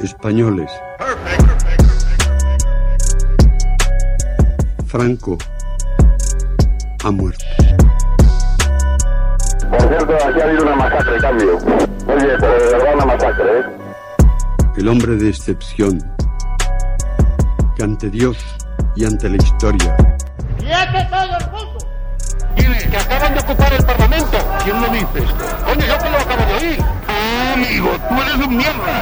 Españoles. Franco ha muerto. Por cierto, aquí ha habido una masacre, cambio. Oye, pero de verdad una masacre, ¿eh? El hombre de excepción, que ante Dios y ante la historia ¡Quiete todo el mundo! ¿Quiénes? Que acaban de ocupar el Parlamento. ¿Quién lo dice esto? Coño, yo que lo acabo de oír. Ah, amigo, tú eres un mierda.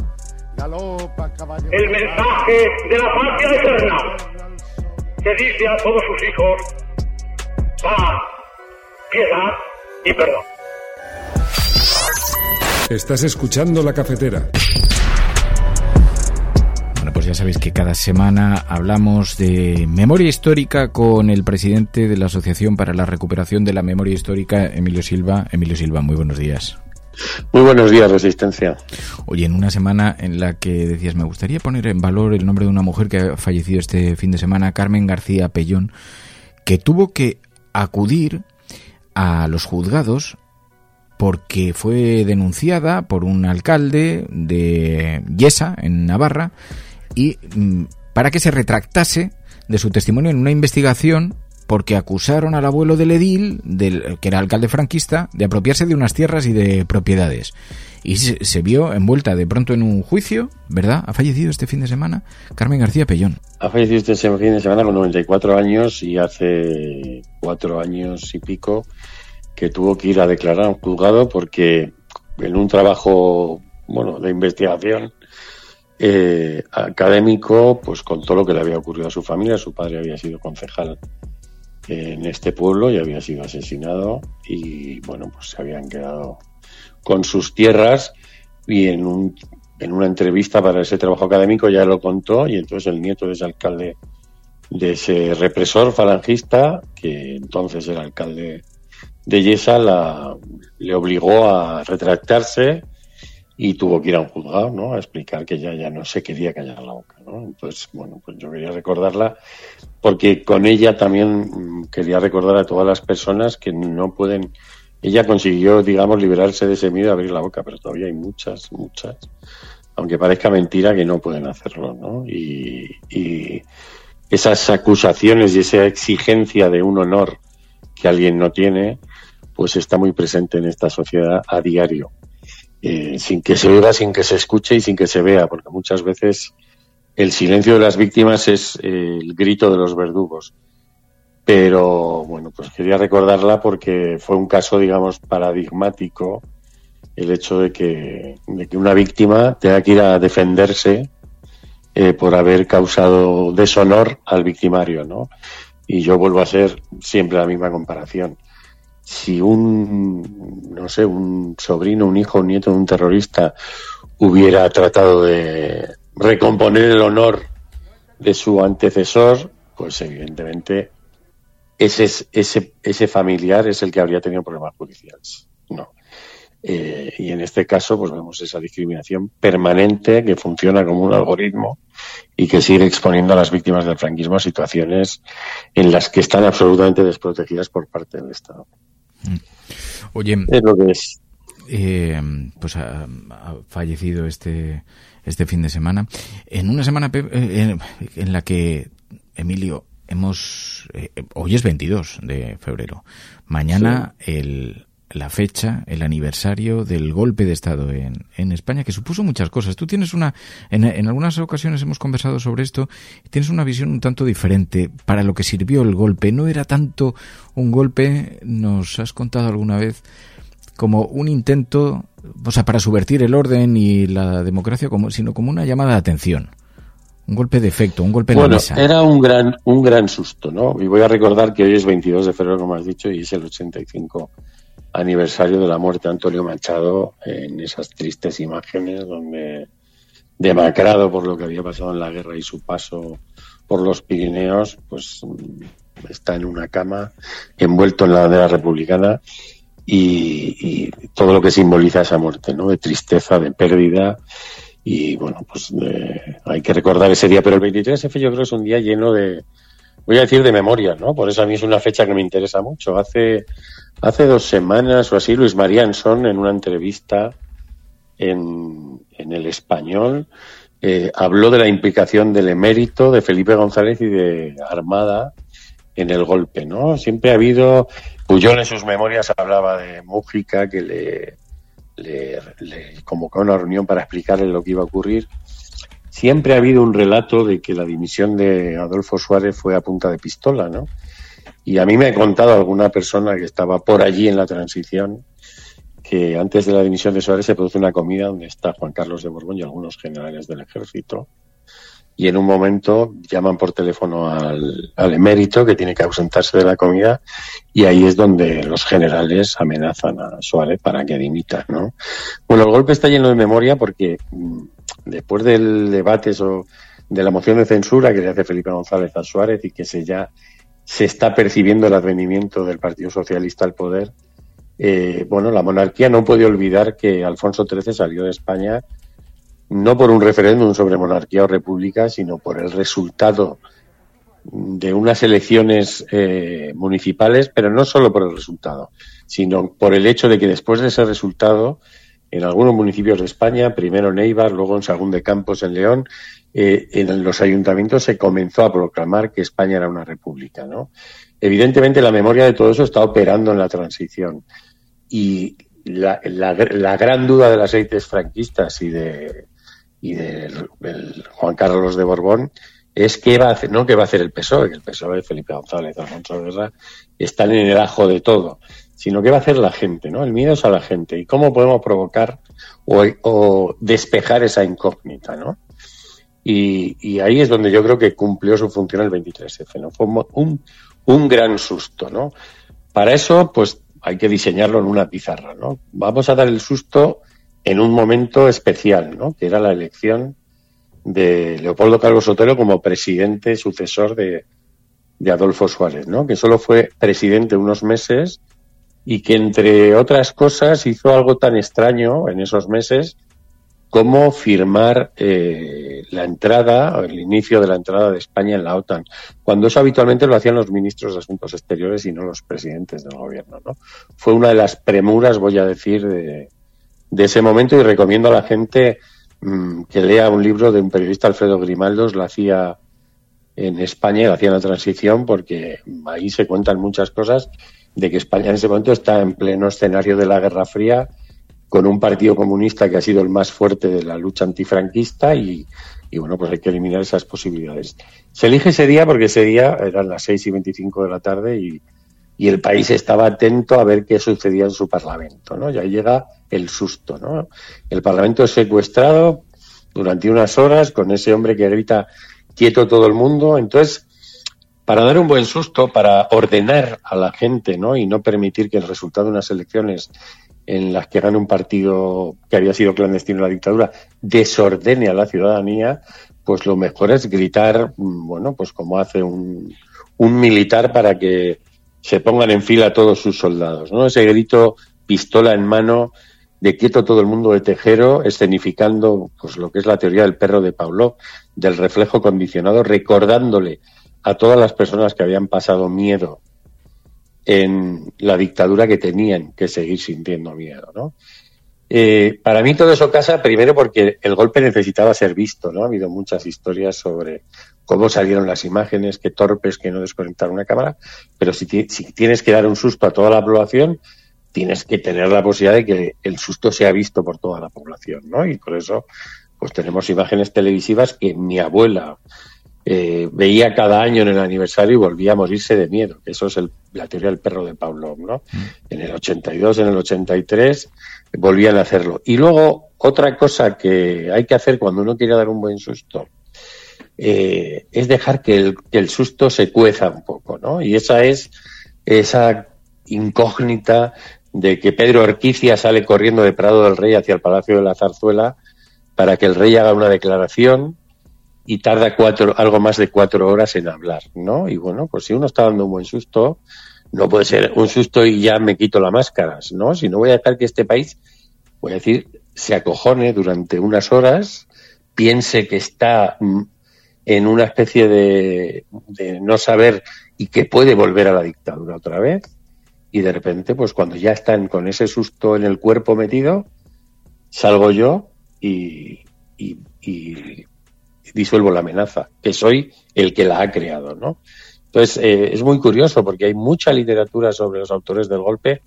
galopa caballo. El mensaje de la patria eterna que dice a todos sus hijos paz, piedad y perdón. Estás escuchando la cafetera. Bueno, pues ya sabéis que cada semana hablamos de memoria histórica con el presidente de la Asociación para la Recuperación de la Memoria Histórica, Emilio Silva. Emilio Silva, muy buenos días. Muy buenos días, Resistencia. Oye, en una semana en la que decías, me gustaría poner en valor el nombre de una mujer que ha fallecido este fin de semana, Carmen García Pellón, que tuvo que acudir a los juzgados porque fue denunciada por un alcalde de Yesa, en Navarra, y mm, para que se retractase de su testimonio en una investigación porque acusaron al abuelo del edil, del, que era alcalde franquista, de apropiarse de unas tierras y de propiedades. Y se, vio envuelta de pronto en un juicio, ¿verdad? Ha fallecido este fin de semana Carmen García Pellón. Ha fallecido este fin de semana con 94 años y hace cuatro años y pico que tuvo que ir a declarar a un juzgado porque en un trabajo bueno de investigación eh, académico pues contó lo que le había ocurrido a su familia su padre había sido concejal en este pueblo y había sido asesinado y bueno pues se habían quedado con sus tierras y en un en una entrevista para ese trabajo académico ya lo contó y entonces el nieto de ese alcalde de ese represor falangista que entonces era alcalde de Yesa la, le obligó a retractarse y tuvo que ir a un juzgado, ¿no? A explicar que ya, ya no se quería callar la boca, ¿no? Entonces, bueno, pues yo quería recordarla porque con ella también mm, quería recordar a todas las personas que no pueden... Ella consiguió, digamos, liberarse de ese miedo de abrir la boca, pero todavía hay muchas, muchas, aunque parezca mentira, que no pueden hacerlo, ¿no? Y, y esas acusaciones y esa exigencia de un honor que alguien no tiene, pues está muy presente en esta sociedad a diario, eh, sin que se oiga, sin que se escuche y sin que se vea, porque muchas veces el silencio de las víctimas es eh, el grito de los verdugos. Pero bueno, pues quería recordarla porque fue un caso, digamos, paradigmático el hecho de que, de que una víctima tenga que ir a defenderse eh, por haber causado deshonor al victimario, ¿no? Y yo vuelvo a hacer siempre la misma comparación. Si un, no sé, un sobrino, un hijo, un nieto de un terrorista hubiera tratado de recomponer el honor de su antecesor, pues evidentemente ese, es- ese, ese familiar es el que habría tenido problemas judiciales. No. Eh, y en este caso, pues vemos esa discriminación permanente que funciona como un algoritmo y que sigue exponiendo a las víctimas del franquismo a situaciones en las que están absolutamente desprotegidas por parte del Estado. Oye, Es lo que es. eh, pues ha, ha fallecido este, este fin de semana. En una semana eh, en, en la que, Emilio, hemos... eh, hoy es 22 de febrero. Mañana el la fecha, el aniversario del golpe de Estado en, en España, que supuso muchas cosas. Tú tienes una, en, en, algunas ocasiones hemos conversado sobre esto, tienes una visión un tanto diferente para lo que sirvió el golpe. No era tanto un golpe, nos has contado alguna vez, como un intento, o sea, para subvertir el orden y la democracia, como, sino como una llamada de atención. Un golpe de efecto, un golpe en bueno, la mesa. Era un gran, un gran susto, ¿no? Y voy a recordar que hoy es 22 de febrero, como has dicho, y es el 85 aniversario de la muerte de Antonio Machado en esas tristes imágenes donde demacrado por lo que había pasado en la guerra y su paso por los Pirineos, pues está en una cama envuelto en la bandera republicana y, todo lo que simboliza esa muerte, ¿no? De tristeza, de pérdida y bueno, pues eh, hay que recordar ese día, pero el 23F yo creo que es un día lleno de, voy a decir de memoria, ¿no? Por eso a mí es una fecha que me interesa mucho. Hace, hace dos semanas o así, Luis Marianson, en una entrevista en, en el español, eh, habló de la implicación del emérito de Felipe González y de Armada en el golpe, ¿no? Siempre ha habido, Puyol en sus memorias hablaba de Mújica, que le, le, le convocó a una reunión para explicarle lo que iba a ocurrir. Siempre ha habido un relato de que la dimisión de Adolfo Suárez fue a punta de pistola, ¿no? Y a mí me ha contado alguna persona que estaba por allí en la transición que antes de la dimisión de Suárez se produce una comida donde está Juan Carlos de Borbón y algunos generales del ejército. Y en un momento llaman por teléfono al, emérito que tiene que ausentarse de la comida y ahí es donde los generales amenazan a Suárez para que dimita, ¿no? Bueno, el golpe está lleno de memoria porque mm, después del debate so- de la moción de censura que le hace Felipe González a Suárez y que se ya se está percibiendo el advenimiento del Partido Socialista al poder, eh, bueno, la monarquía no puede olvidar que Alfonso XIII salió de España no por un referéndum sobre monarquía o república, sino por el resultado de unas elecciones eh, municipales, pero no solo por el resultado, sino por el hecho de que después de ese resultado, en algunos municipios de España, primero en Eibar, luego en Sagún de Campos, en León, eh, en los ayuntamientos se comenzó a proclamar que España era una república, ¿no? Evidentemente la memoria de todo eso está operando en la transición y la, la, la gran duda de las élites franquistas y de y del, Juan Carlos de Borbón es qué va a hacer, no qué va a hacer el PSOE, que el PSOE, Felipe González, Alfonso Guerra, están en el ajo de todo, sino qué va a hacer la gente, ¿no? El miedo es a la gente y cómo podemos provocar o, despejar esa incógnita, ¿no? Y, y, ahí es donde yo creo que cumplió su función el 23F, ¿no? Fue un, un gran susto, ¿no? Para eso, pues hay que diseñarlo en una pizarra, ¿no? Vamos a dar el susto en un momento especial, ¿no? Que era la elección de Leopoldo Calvo Sotelo como presidente sucesor de, de Adolfo Suárez, ¿no? Que solo fue presidente unos meses y que entre otras cosas hizo algo tan extraño en esos meses como firmar eh, la entrada, o el inicio de la entrada de España en la OTAN, cuando eso habitualmente lo hacían los ministros de Asuntos Exteriores y no los presidentes del gobierno. ¿no? Fue una de las premuras, voy a decir, de, de ese momento y recomiendo a la gente mmm, que lea un libro de un periodista, Alfredo Grimaldos, lo hacía en España, lo hacía en la transición, porque ahí se cuentan muchas cosas de que España en ese momento está en pleno escenario de la Guerra Fría con un partido comunista que ha sido el más fuerte de la lucha antifranquista y, y, bueno, pues hay que eliminar esas posibilidades. Se elige ese día porque ese día eran las 6 y 25 de la tarde y, y el país estaba atento a ver qué sucedía en su parlamento, ¿no? Ya llega el susto, ¿no? El parlamento es secuestrado durante unas horas con ese hombre que grita quieto todo el mundo, entonces para dar un buen susto, para ordenar a la gente, ¿no? Y no permitir que el resultado de unas elecciones en las que gana un partido que había sido clandestino en la dictadura desordene a la ciudadanía, pues lo mejor es gritar, bueno, pues como hace un militar para que se pongan en fila todos sus soldados, ¿no? Ese grito, pistola en mano, de quieto todo el mundo de Tejero, escenificando pues lo que es la teoría del perro de Paulo, del reflejo condicionado, recordándole a todas las personas que habían pasado miedo en la dictadura que tenían que seguir sintiendo miedo, ¿no? Eh, para mí todo eso casa primero porque el golpe necesitaba ser visto, ¿no? Ha habido muchas historias sobre cómo salieron las imágenes, qué torpes que no desconectaron una cámara, pero si, si tienes que dar un susto a toda la población, tienes que tener la posibilidad de que el susto sea visto por toda la población, ¿no? Y por eso, pues tenemos imágenes televisivas que mi abuela eh, veía cada año en el aniversario y volvía a morirse de miedo. Eso es la teoría del perro de Pablo, ¿no? Mm. En el 82, en el 83, volvían a hacerlo. Y luego, otra cosa que hay que hacer cuando uno quiere dar un buen susto, eh, es dejar que el, que el susto se cueza un poco, ¿no? Y esa es esa incógnita de que Pedro Orquicia sale corriendo de Prado del Rey hacia el Palacio de la Zarzuela para que el rey haga una declaración y tarda cuatro, algo más de cuatro horas en hablar, ¿no? Y bueno, pues si uno está dando un buen susto, no puede ser un susto y ya me quito las máscaras, ¿no? Si no voy a dejar que este país, voy a decir, se acojone durante unas horas, piense que está mm, en una especie de, de no saber y que puede volver a la dictadura otra vez, y de repente, pues cuando ya están con ese susto en el cuerpo metido, salgo yo y, y, disuelvo la amenaza, que soy el que la ha creado, ¿no? Entonces, eh, es muy curioso porque hay mucha literatura sobre los autores del golpe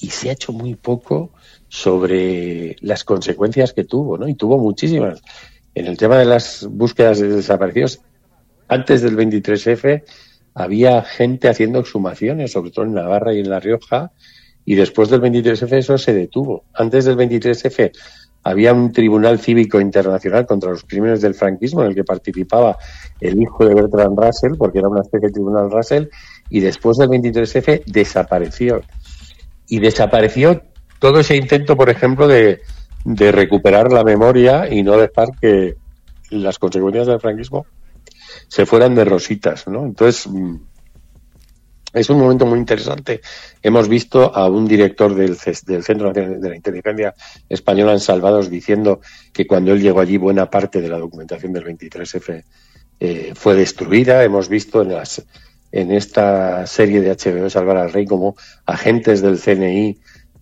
y se ha hecho muy poco sobre las consecuencias que tuvo, ¿no? Y tuvo muchísimas. En el tema de las búsquedas de desaparecidos, antes del 23F, había gente haciendo exhumaciones, sobre todo en Navarra y en La Rioja, y después del 23F eso se detuvo. Antes del 23F había un tribunal cívico internacional contra los crímenes del franquismo en el que participaba el hijo de Bertrand Russell, porque era una especie de tribunal Russell, y después del 23F desapareció. Y desapareció todo ese intento, por ejemplo, de, de recuperar la memoria y no dejar que las consecuencias del franquismo se fueran de rositas, ¿no? Entonces, mm, es un momento muy interesante. Hemos visto a un director del, del Centro Nacional de la Inteligencia Española en Salvados diciendo que cuando él llegó allí buena parte de la documentación del 23F eh, fue destruida. Hemos visto en, las, en esta serie de HBO Salvar al Rey como agentes del CNI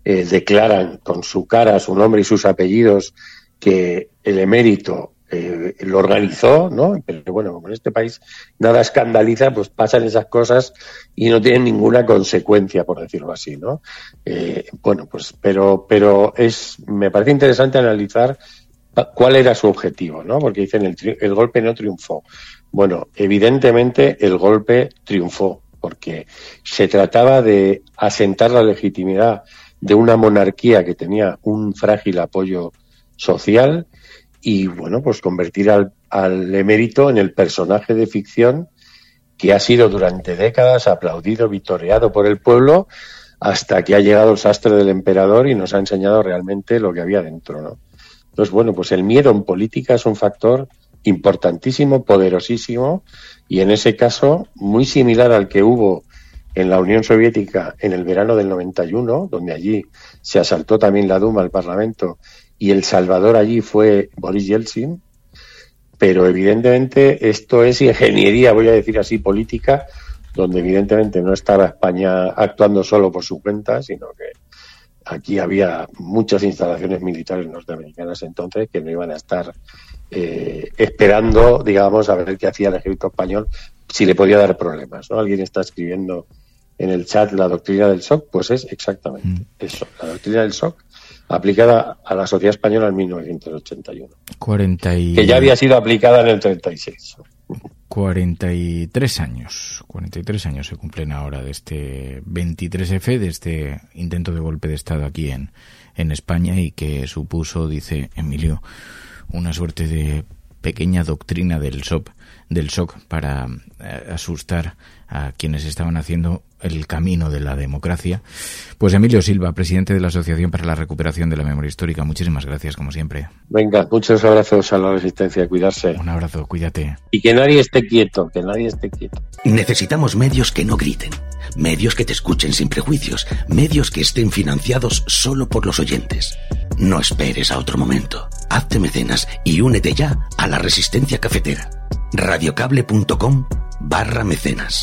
eh, declaran con su cara, su nombre y sus apellidos que el emérito eh, lo organizó, ¿no? Pero bueno, como en este país nada escandaliza, pues pasan esas cosas y no tienen ninguna consecuencia, por decirlo así, ¿no? Eh, bueno, pues, pero, pero es, me parece interesante analizar cuál era su objetivo, ¿no? Porque dicen el, el golpe no triunfó. Bueno, evidentemente el golpe triunfó, porque se trataba de asentar la legitimidad de una monarquía que tenía un frágil apoyo social y bueno, pues convertir al, al emérito en el personaje de ficción que ha sido durante décadas aplaudido, vitoreado por el pueblo, hasta que ha llegado el sastre del emperador y nos ha enseñado realmente lo que había dentro, ¿no? Entonces, bueno, pues el miedo en política es un factor importantísimo, poderosísimo, y en ese caso muy similar al que hubo en la Unión Soviética en el verano del 91, donde allí se asaltó también la Duma, el Parlamento, y el salvador allí fue Boris Yeltsin, pero evidentemente esto es ingeniería, voy a decir así, política, donde evidentemente no estaba España actuando solo por su cuenta, sino que aquí había muchas instalaciones militares norteamericanas entonces que no iban a estar eh, esperando, digamos, a ver qué hacía el ejército español, si le podía dar problemas. ¿no? Alguien está escribiendo en el chat la doctrina del SOC, pues es exactamente mm. eso, la doctrina del SOC aplicada a la sociedad española en 1981. 40 Que ya había sido aplicada en el 36. 43 años, 43 años se cumplen ahora de este 23F, de este intento de golpe de Estado aquí en, en España y que supuso, dice Emilio, una suerte de pequeña doctrina del SOP, del SOC para eh, asustar a quienes estaban haciendo el camino de la democracia. Pues Emilio Silva, presidente de la Asociación para la Recuperación de la Memoria Histórica, muchísimas gracias, como siempre. Venga, muchos abrazos a la resistencia, cuidarse. Un abrazo, cuídate. Y que nadie esté quieto, que nadie esté quieto. Necesitamos medios que no griten, medios que te escuchen sin prejuicios, medios que estén financiados solo por los oyentes. No esperes a otro momento. Hazte mecenas y únete ya a la resistencia cafetera. radiocable.com barra mecenas.